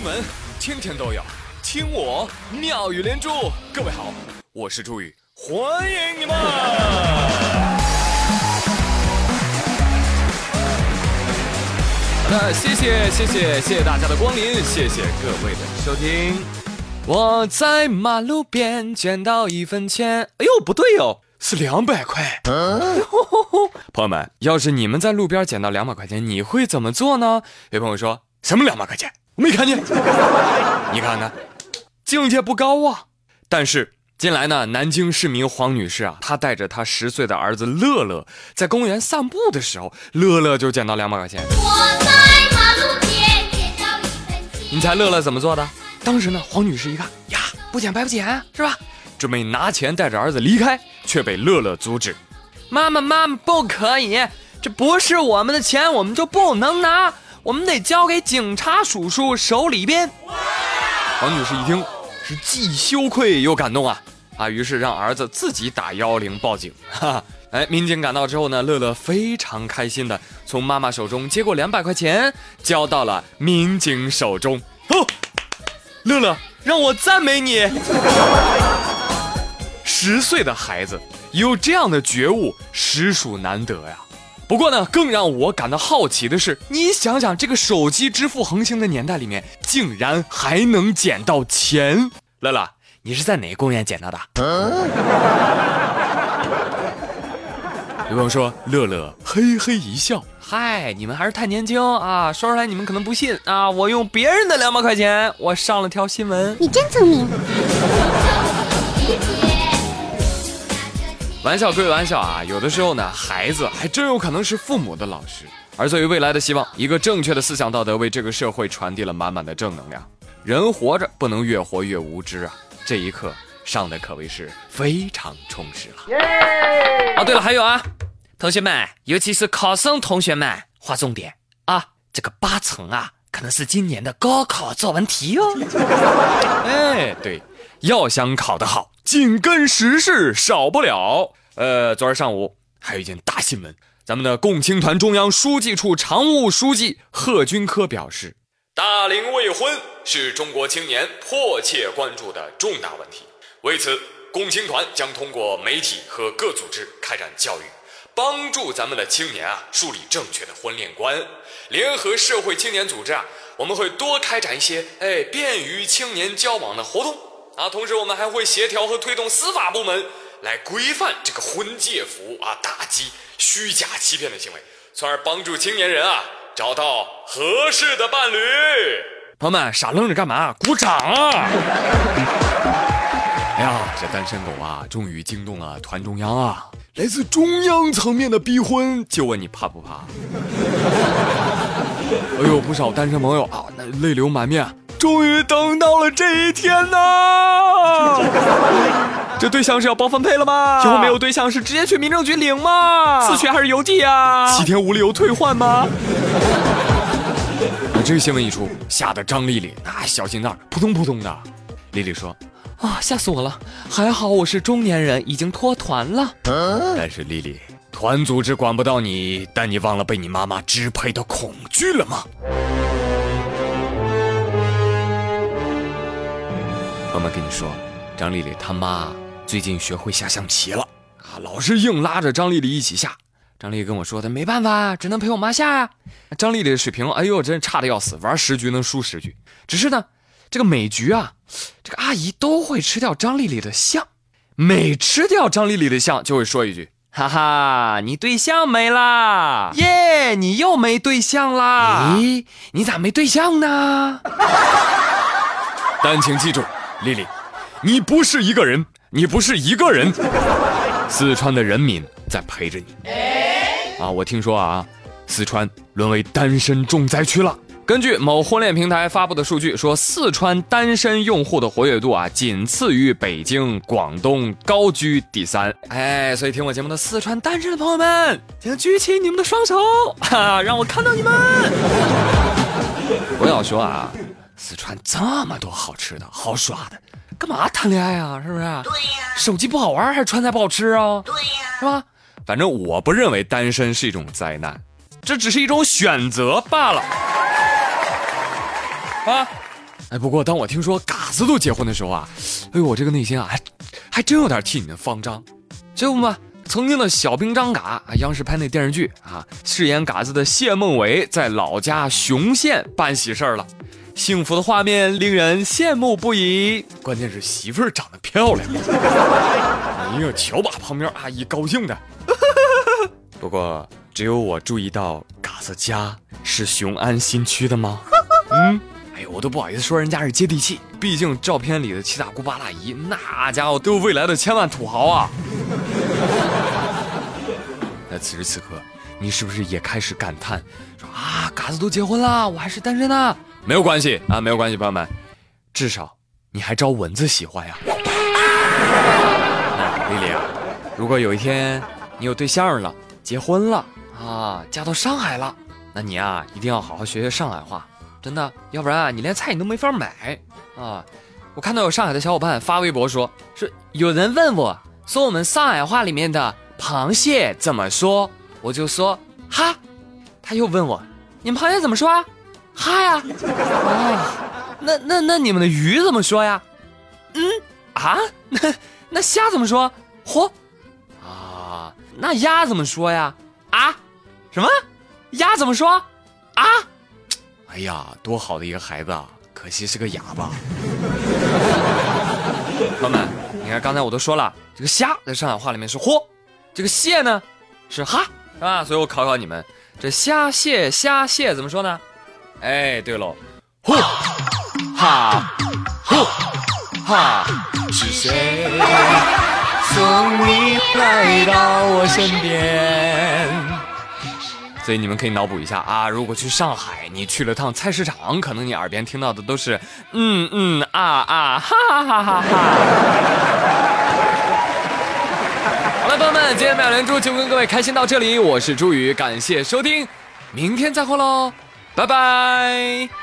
新闻天天都有，听我妙语连珠。各位好，我是朱宇，欢迎你们！好的，谢谢谢谢谢谢大家的光临，谢谢各位的收听。我在马路边捡到一分钱，哎呦，不对哦，是两百块。朋友们，要是你们在路边捡到两百块钱，你会怎么做呢？有朋友说什么两百块钱？我没看见。你看看，境界不高啊。但是近来呢，南京市民黄女士啊，她带着她十岁的儿子乐乐在公园散步的时候，乐乐就捡到两百块钱。我在马路边捡到一分钱。你猜乐乐怎么做的？当时呢，黄女士一看呀，不捡白不捡，是吧？准备拿钱带着儿子离开，却被乐乐阻止。妈妈，妈妈，不可以，这不是我们的钱，我们就不能拿，我们得交给警察叔叔手里边。王女士一听，是既羞愧又感动啊啊！于是让儿子自己打幺幺零报警。哈，哎，民警赶到之后呢，乐乐非常开心的从妈妈手中接过两百块钱，交到了民警手中。哦，乐乐，让我赞美你。十岁的孩子有这样的觉悟，实属难得呀。不过呢，更让我感到好奇的是，你想想，这个手机支付横行的年代里面，竟然还能捡到钱。乐乐，你是在哪个公园捡到的？有朋友说，乐乐嘿嘿一笑，嗨，你们还是太年轻啊，说出来你们可能不信啊。我用别人的两百块钱，我上了条新闻。你真聪明。玩笑归玩笑啊，有的时候呢，孩子还真有可能是父母的老师。而作为未来的希望，一个正确的思想道德为这个社会传递了满满的正能量。人活着不能越活越无知啊！这一刻上的可谓是非常充实了。哦，对了，还有啊，同学们，尤其是考生同学们，划重点啊，这个八成啊，可能是今年的高考作文题哦。哎，对，要想考得好。紧跟时事少不了。呃，昨儿上午还有一件大新闻，咱们的共青团中央书记处常务书记贺军科表示，大龄未婚是中国青年迫切关注的重大问题。为此，共青团将通过媒体和各组织开展教育，帮助咱们的青年啊树立正确的婚恋观。联合社会青年组织啊，我们会多开展一些哎便于青年交往的活动。啊，同时我们还会协调和推动司法部门来规范这个婚介服务啊，打击虚假欺骗的行为，从而帮助青年人啊找到合适的伴侣。朋友们，傻愣着干嘛？鼓掌啊！哎呀，这单身狗啊，终于惊动了团中央啊！来自中央层面的逼婚，就问你怕不怕？哎呦，不少单身朋友啊，那泪流满面。终于等到了这一天呐！这对象是要包分配了吗？以后没有对象是直接去民政局领吗？自学还是邮寄啊？七天无理由退换吗？那这个新闻一出，吓得张丽丽那小心脏扑通扑通的。丽丽说：“啊，吓死我了！还好我是中年人，已经脱团了。但是丽丽，团组织管不到你，但你忘了被你妈妈支配的恐惧了吗？”朋友们跟你说，张丽丽他妈最近学会下象棋了啊，老是硬拉着张丽丽一起下。张丽丽跟我说的，没办法，只能陪我妈下呀。张丽丽的水平，哎呦，真差的要死，玩十局能输十局。只是呢，这个每局啊，这个阿姨都会吃掉张丽丽的象，每吃掉张丽丽的象，就会说一句：“哈哈，你对象没啦？耶，你又没对象啦？咦，你咋没对象呢？” 但请记住。丽丽，你不是一个人，你不是一个人，四川的人民在陪着你。啊，我听说啊，四川沦为单身重灾区了。根据某婚恋平台发布的数据说，四川单身用户的活跃度啊，仅次于北京、广东，高居第三。哎，所以听我节目的四川单身的朋友们，请举起你们的双手，哈，让我看到你们。我要说啊。四川这么多好吃的好耍的，干嘛谈恋爱啊？是不是？对呀。手机不好玩还是川菜不好吃啊？对呀。是吧？反正我不认为单身是一种灾难，这只是一种选择罢了。啊，哎，不过当我听说嘎子都结婚的时候啊，哎呦，我这个内心啊，还还真有点替你们慌张。这不嘛，曾经的小兵张嘎啊，央视拍那电视剧啊，饰演嘎子的谢孟伟在老家雄县办喜事儿了，幸福的画面令人羡慕不已。关键是媳妇儿长得漂亮，哎呀，瞧把旁边阿姨高兴的。不过只有我注意到嘎子家是雄安新区的吗？嗯。哎，我都不好意思说人家是接地气，毕竟照片里的七大姑八大姨，那家伙都是未来的千万土豪啊！那此时此刻，你是不是也开始感叹，说啊，嘎子都结婚了，我还是单身呢？没有关系啊，没有关系，朋友们，至少你还招蚊子喜欢呀！丽丽啊，如果有一天你有对象了，结婚了啊，嫁到上海了，那你啊，一定要好好学学上海话。真的，要不然啊，你连菜你都没法买啊！我看到有上海的小伙伴发微博说，是有人问我，说我们上海话里面的螃蟹怎么说，我就说哈。他又问我，你们螃蟹怎么说啊？哈呀。哦，那那那你们的鱼怎么说呀？嗯啊，那那虾怎么说？嚯啊，那鸭怎么说呀？啊，什么？鸭怎么说？啊？哎呀，多好的一个孩子啊！可惜是个哑巴。朋友们，你看刚才我都说了，这个虾在上海话里面是嚯，这个蟹呢是哈，是吧？所以我考考你们，这虾蟹虾蟹怎么说呢？哎，对喽，呼。哈。呼。哈，是谁？送你来到我身边？所以你们可以脑补一下啊，如果去上海，你去了趟菜市场，可能你耳边听到的都是嗯嗯啊啊哈哈哈哈。哈。好了，朋友们，今天妙连珠就跟各位开心到这里，我是朱宇，感谢收听，明天再会喽，拜拜。